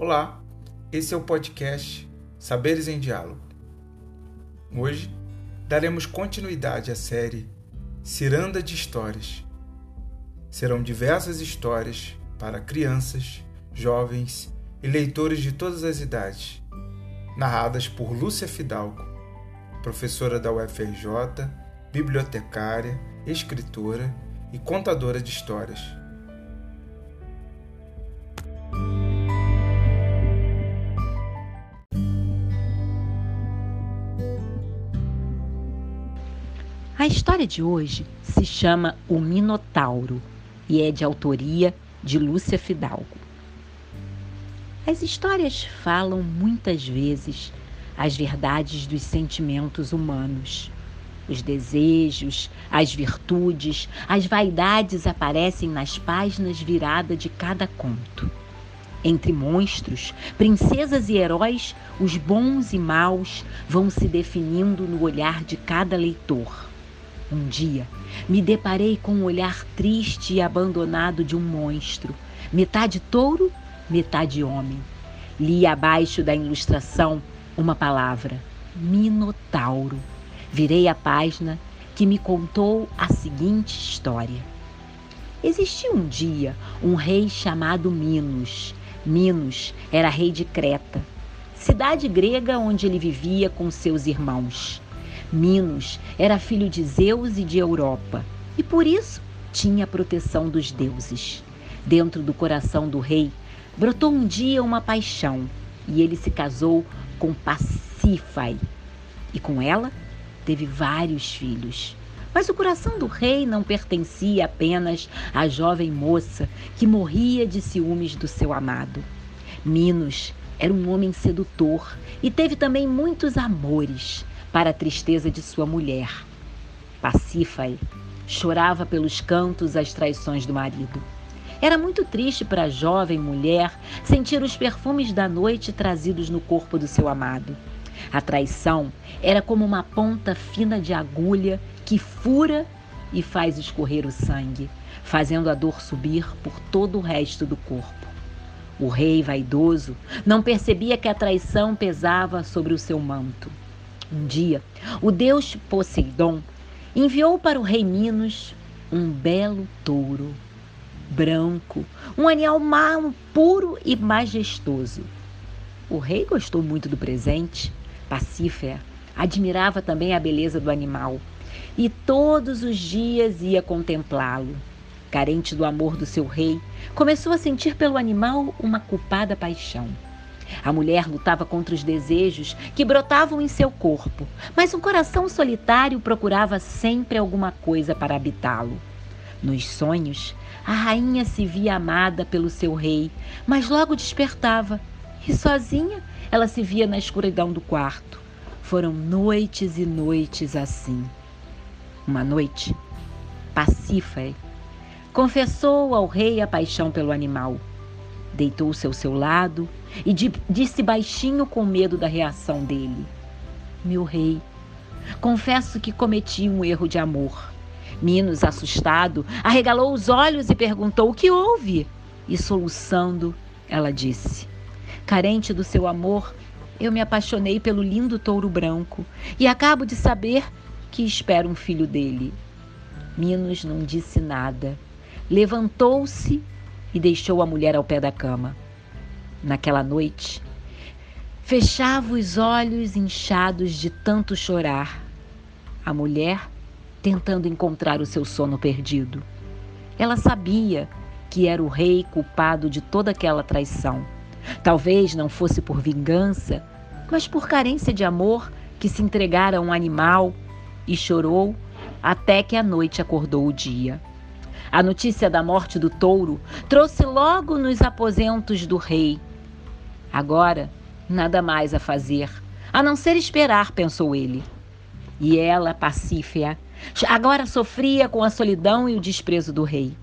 Olá, esse é o podcast Saberes em Diálogo. Hoje daremos continuidade à série Ciranda de Histórias. Serão diversas histórias para crianças, jovens e leitores de todas as idades, narradas por Lúcia Fidalgo, professora da UFRJ, bibliotecária, escritora e contadora de histórias história de hoje se chama O Minotauro e é de autoria de Lúcia Fidalgo. As histórias falam muitas vezes as verdades dos sentimentos humanos. Os desejos, as virtudes, as vaidades aparecem nas páginas viradas de cada conto. Entre monstros, princesas e heróis, os bons e maus vão se definindo no olhar de cada leitor. Um dia, me deparei com o um olhar triste e abandonado de um monstro, metade touro, metade homem. Li abaixo da ilustração uma palavra: Minotauro. Virei a página que me contou a seguinte história. Existia um dia um rei chamado Minos. Minos era rei de Creta, cidade grega onde ele vivia com seus irmãos. Minos era filho de Zeus e de Europa, e por isso tinha a proteção dos deuses. Dentro do coração do rei brotou um dia uma paixão, e ele se casou com Pacífae, e com ela teve vários filhos. Mas o coração do rei não pertencia apenas à jovem moça que morria de ciúmes do seu amado. Minos era um homem sedutor e teve também muitos amores para a tristeza de sua mulher. Pacífae chorava pelos cantos as traições do marido. Era muito triste para a jovem mulher sentir os perfumes da noite trazidos no corpo do seu amado. A traição era como uma ponta fina de agulha que fura e faz escorrer o sangue, fazendo a dor subir por todo o resto do corpo. O rei vaidoso não percebia que a traição pesava sobre o seu manto. Um dia, o deus Poseidon enviou para o rei Minos um belo touro branco, um animal mau, puro e majestoso. O rei gostou muito do presente. Pacífera admirava também a beleza do animal e todos os dias ia contemplá-lo. Carente do amor do seu rei, começou a sentir pelo animal uma culpada paixão. A mulher lutava contra os desejos que brotavam em seu corpo, mas um coração solitário procurava sempre alguma coisa para habitá-lo. Nos sonhos, a rainha se via amada pelo seu rei, mas logo despertava e sozinha ela se via na escuridão do quarto. Foram noites e noites assim. Uma noite, Pacífae confessou ao rei a paixão pelo animal. Deitou-se ao seu lado e disse baixinho com medo da reação dele: Meu rei, confesso que cometi um erro de amor. Minos, assustado, arregalou os olhos e perguntou: O que houve? E soluçando, ela disse: Carente do seu amor, eu me apaixonei pelo lindo touro branco e acabo de saber que espero um filho dele. Minos não disse nada. Levantou-se e deixou a mulher ao pé da cama naquela noite, fechava os olhos inchados de tanto chorar. A mulher tentando encontrar o seu sono perdido. Ela sabia que era o rei culpado de toda aquela traição. Talvez não fosse por vingança, mas por carência de amor que se entregara a um animal e chorou até que a noite acordou o dia. A notícia da morte do touro trouxe logo nos aposentos do rei Agora, nada mais a fazer, a não ser esperar, pensou ele. E ela, Pacífia, agora sofria com a solidão e o desprezo do rei.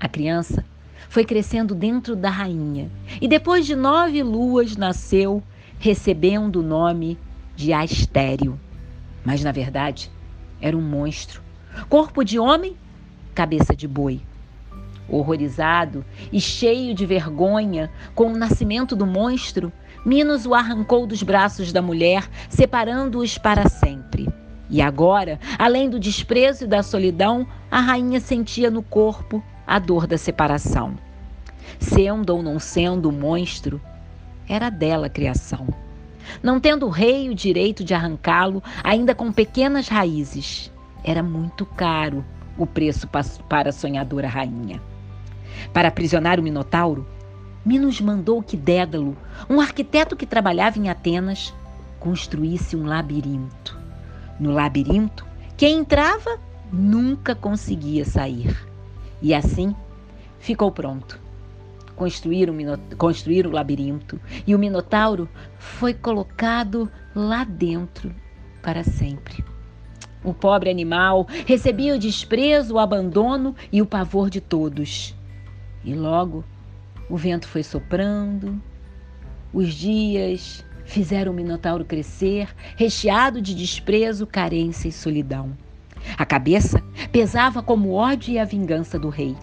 A criança foi crescendo dentro da rainha e depois de nove luas nasceu, recebendo o nome de Astério. Mas na verdade era um monstro, corpo de homem, cabeça de boi. Horrorizado e cheio de vergonha com o nascimento do monstro, Minos o arrancou dos braços da mulher, separando-os para sempre. E agora, além do desprezo e da solidão, a rainha sentia no corpo a dor da separação. Sendo ou não sendo o monstro, era dela a criação. Não tendo o rei o direito de arrancá-lo, ainda com pequenas raízes, era muito caro o preço para a sonhadora rainha. Para aprisionar o Minotauro, Minos mandou que Dédalo, um arquiteto que trabalhava em Atenas, construísse um labirinto. No labirinto, quem entrava nunca conseguia sair. E assim ficou pronto. Construir o, construir o labirinto e o Minotauro foi colocado lá dentro para sempre. O pobre animal recebia o desprezo, o abandono e o pavor de todos. E logo o vento foi soprando, os dias fizeram o Minotauro crescer, recheado de desprezo, carência e solidão. A cabeça pesava como o ódio e a vingança do rei.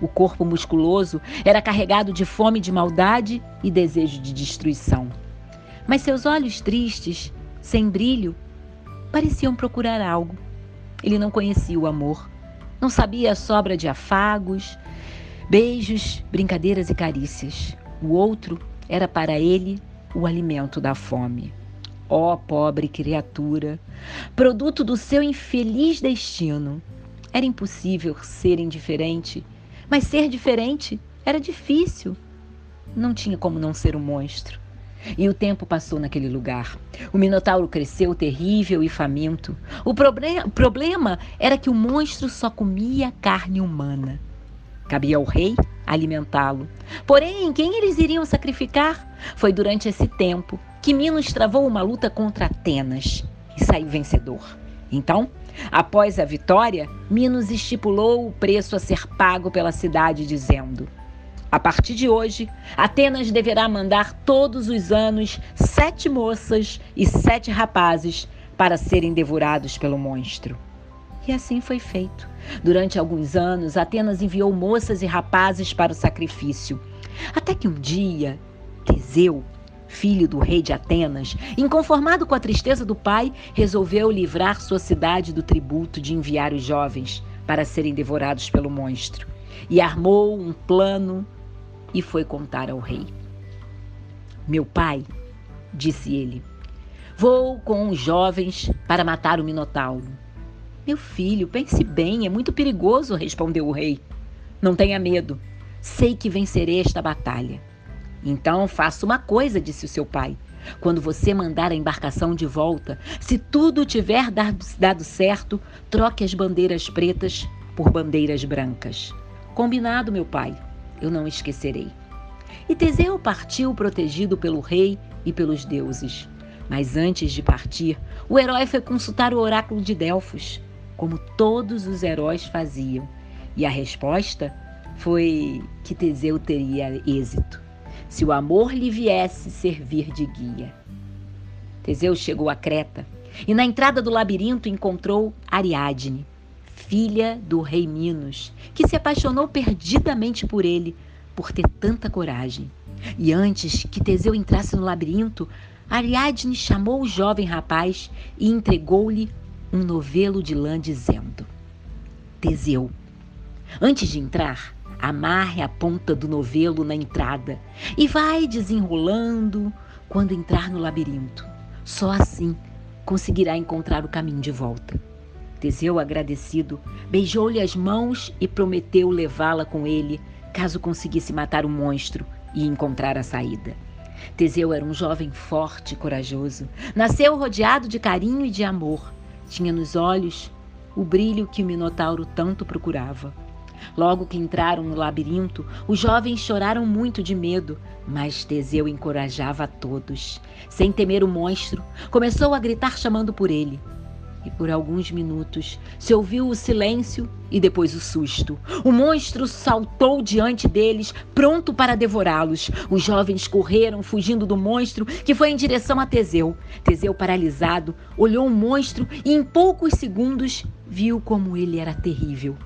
O corpo musculoso era carregado de fome de maldade e desejo de destruição. Mas seus olhos tristes, sem brilho, pareciam procurar algo. Ele não conhecia o amor, não sabia a sobra de afagos, Beijos, brincadeiras e carícias. O outro era para ele o alimento da fome. Ó oh, pobre criatura, produto do seu infeliz destino. Era impossível ser indiferente, mas ser diferente era difícil. Não tinha como não ser um monstro. E o tempo passou naquele lugar. O Minotauro cresceu terrível e faminto. O problema era que o monstro só comia carne humana. Cabia ao rei alimentá-lo. Porém, quem eles iriam sacrificar? Foi durante esse tempo que Minos travou uma luta contra Atenas e saiu vencedor. Então, após a vitória, Minos estipulou o preço a ser pago pela cidade, dizendo: A partir de hoje, Atenas deverá mandar todos os anos sete moças e sete rapazes para serem devorados pelo monstro. E assim foi feito. Durante alguns anos, Atenas enviou moças e rapazes para o sacrifício. Até que um dia, Teseu, filho do rei de Atenas, inconformado com a tristeza do pai, resolveu livrar sua cidade do tributo de enviar os jovens para serem devorados pelo monstro. E armou um plano e foi contar ao rei. Meu pai, disse ele, vou com os jovens para matar o Minotauro. Meu filho, pense bem, é muito perigoso, respondeu o rei. Não tenha medo. Sei que vencerei esta batalha. Então faça uma coisa, disse o seu pai. Quando você mandar a embarcação de volta, se tudo tiver dado certo, troque as bandeiras pretas por bandeiras brancas. Combinado, meu pai. Eu não esquecerei. E Teseu partiu protegido pelo rei e pelos deuses. Mas antes de partir, o herói foi consultar o oráculo de Delfos como todos os heróis faziam. E a resposta foi que Teseu teria êxito, se o amor lhe viesse servir de guia. Teseu chegou a Creta e na entrada do labirinto encontrou Ariadne, filha do rei Minos, que se apaixonou perdidamente por ele por ter tanta coragem. E antes que Teseu entrasse no labirinto, Ariadne chamou o jovem rapaz e entregou-lhe um novelo de lã dizendo: Teseu, antes de entrar, amarre a ponta do novelo na entrada e vai desenrolando quando entrar no labirinto. Só assim conseguirá encontrar o caminho de volta. Teseu, agradecido, beijou-lhe as mãos e prometeu levá-la com ele caso conseguisse matar o monstro e encontrar a saída. Teseu era um jovem forte e corajoso. Nasceu rodeado de carinho e de amor. Tinha nos olhos o brilho que o Minotauro tanto procurava. Logo que entraram no labirinto, os jovens choraram muito de medo, mas Teseu encorajava a todos. Sem temer o monstro, começou a gritar chamando por ele e por alguns minutos se ouviu o silêncio e depois o susto. O monstro saltou diante deles, pronto para devorá-los. Os jovens correram, fugindo do monstro, que foi em direção a Teseu. Teseu, paralisado, olhou o monstro e em poucos segundos viu como ele era terrível.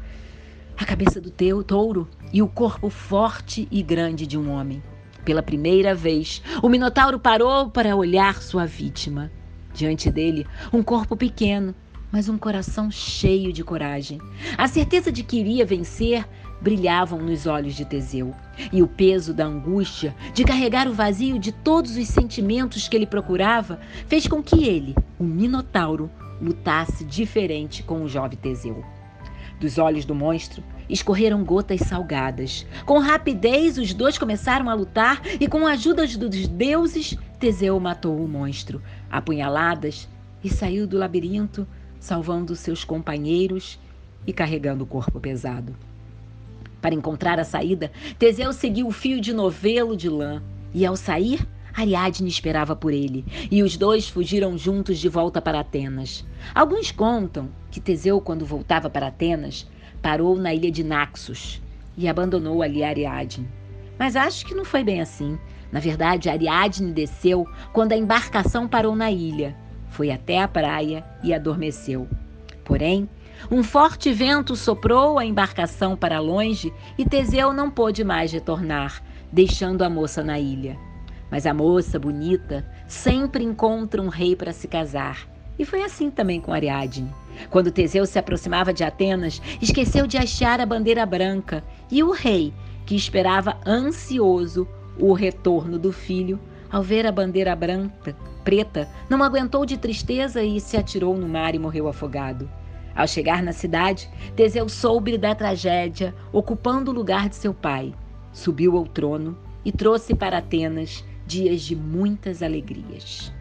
a cabeça do teu touro e o corpo forte e grande de um homem. Pela primeira vez, o Minotauro parou para olhar sua vítima. Diante dele, um corpo pequeno, mas um coração cheio de coragem. A certeza de que iria vencer brilhavam nos olhos de Teseu, e o peso da angústia de carregar o vazio de todos os sentimentos que ele procurava fez com que ele, o Minotauro, lutasse diferente com o jovem Teseu. Dos olhos do monstro escorreram gotas salgadas. Com rapidez, os dois começaram a lutar e, com a ajuda dos deuses, Teseu matou o monstro, apunhaladas, e saiu do labirinto, salvando seus companheiros e carregando o corpo pesado. Para encontrar a saída, Teseu seguiu o fio de novelo de lã e, ao sair, Ariadne esperava por ele, e os dois fugiram juntos de volta para Atenas. Alguns contam que Teseu, quando voltava para Atenas, parou na ilha de Naxos e abandonou ali Ariadne. Mas acho que não foi bem assim. Na verdade, Ariadne desceu quando a embarcação parou na ilha. Foi até a praia e adormeceu. Porém, um forte vento soprou a embarcação para longe e Teseu não pôde mais retornar, deixando a moça na ilha. Mas a moça bonita sempre encontra um rei para se casar. E foi assim também com Ariadne. Quando Teseu se aproximava de Atenas, esqueceu de hastear a bandeira branca, e o rei, que esperava ansioso o retorno do filho, ao ver a bandeira branca, preta, não aguentou de tristeza e se atirou no mar e morreu afogado. Ao chegar na cidade, Teseu soube da tragédia, ocupando o lugar de seu pai. Subiu ao trono e trouxe para Atenas dias de muitas alegrias.